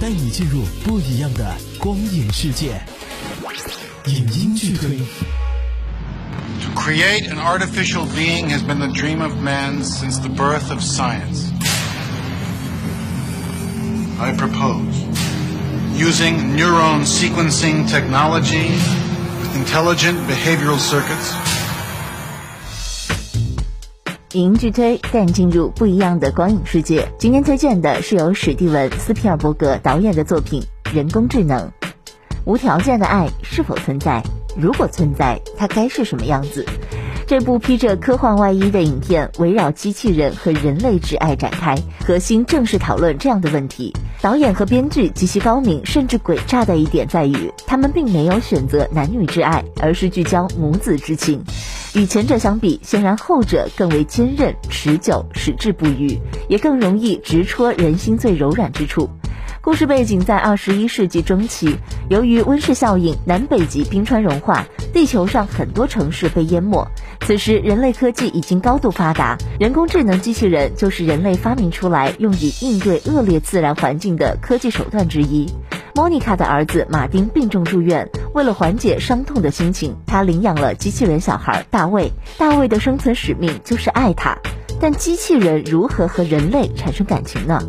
带你进入不一样的光影世界。影音剧推。 To create an artificial being has been the dream of man since the birth of science. I propose using neuron sequencing technology with intelligent behavioral circuits 影音剧推带你进入不一样的光影世界。今天推荐的是由史蒂文·斯皮尔伯格导演的作品《人工智能》。无条件的爱是否存在？如果存在，它该是什么样子？这部披着科幻外衣的影片围绕机器人和人类之爱展开，核心正是讨论这样的问题。导演和编剧极其高明，甚至诡诈的一点在于，他们并没有选择男女之爱，而是聚焦母子之情。与前者相比，显然后者更为坚韧、持久、矢志不渝，也更容易直戳人心最柔软之处。故事背景在二十一世纪中期，由于温室效应，南北极冰川融化，地球上很多城市被淹没。此时，人类科技已经高度发达，人工智能机器人就是人类发明出来用以应对恶劣自然环境的科技手段之一。莫妮卡的儿子马丁病重住院，为了缓解伤痛的心情，他领养了机器人小孩大卫。大卫的生存使命就是爱他，但机器人如何和人类产生感情呢？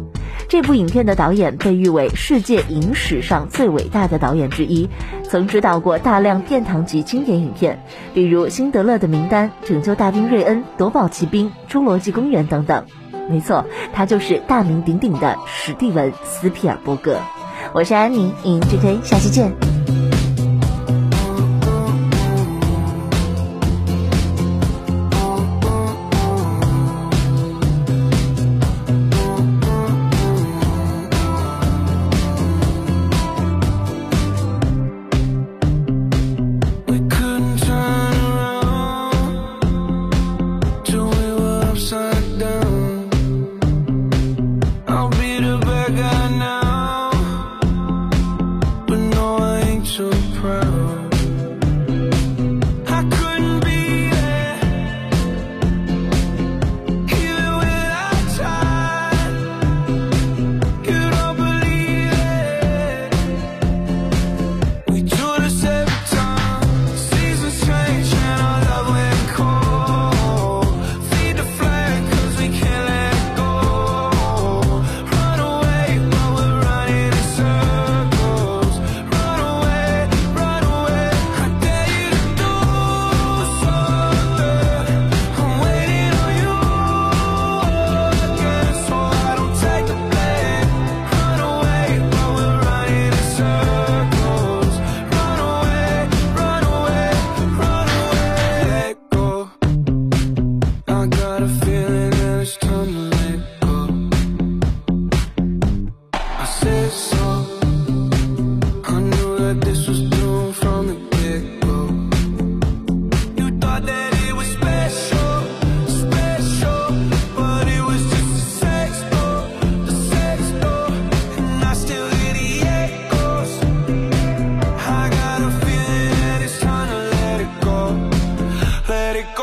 这部影片的导演被誉为世界影史上最伟大的导演之一，曾指导过大量殿堂级经典影片，比如《辛德勒的名单》《拯救大兵瑞恩》《夺宝奇兵》《侏罗纪公园》等等。没错，他就是大名鼎鼎的史蒂文·斯皮尔伯格。我是安妮，影剧推，下期见。let it go.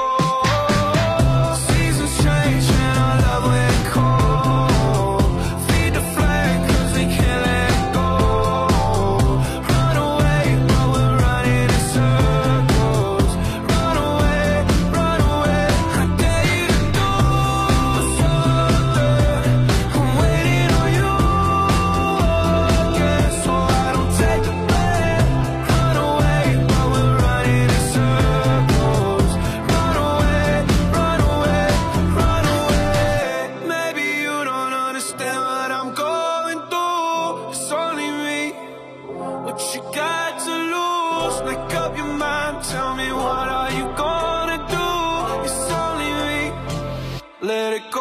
Let it go.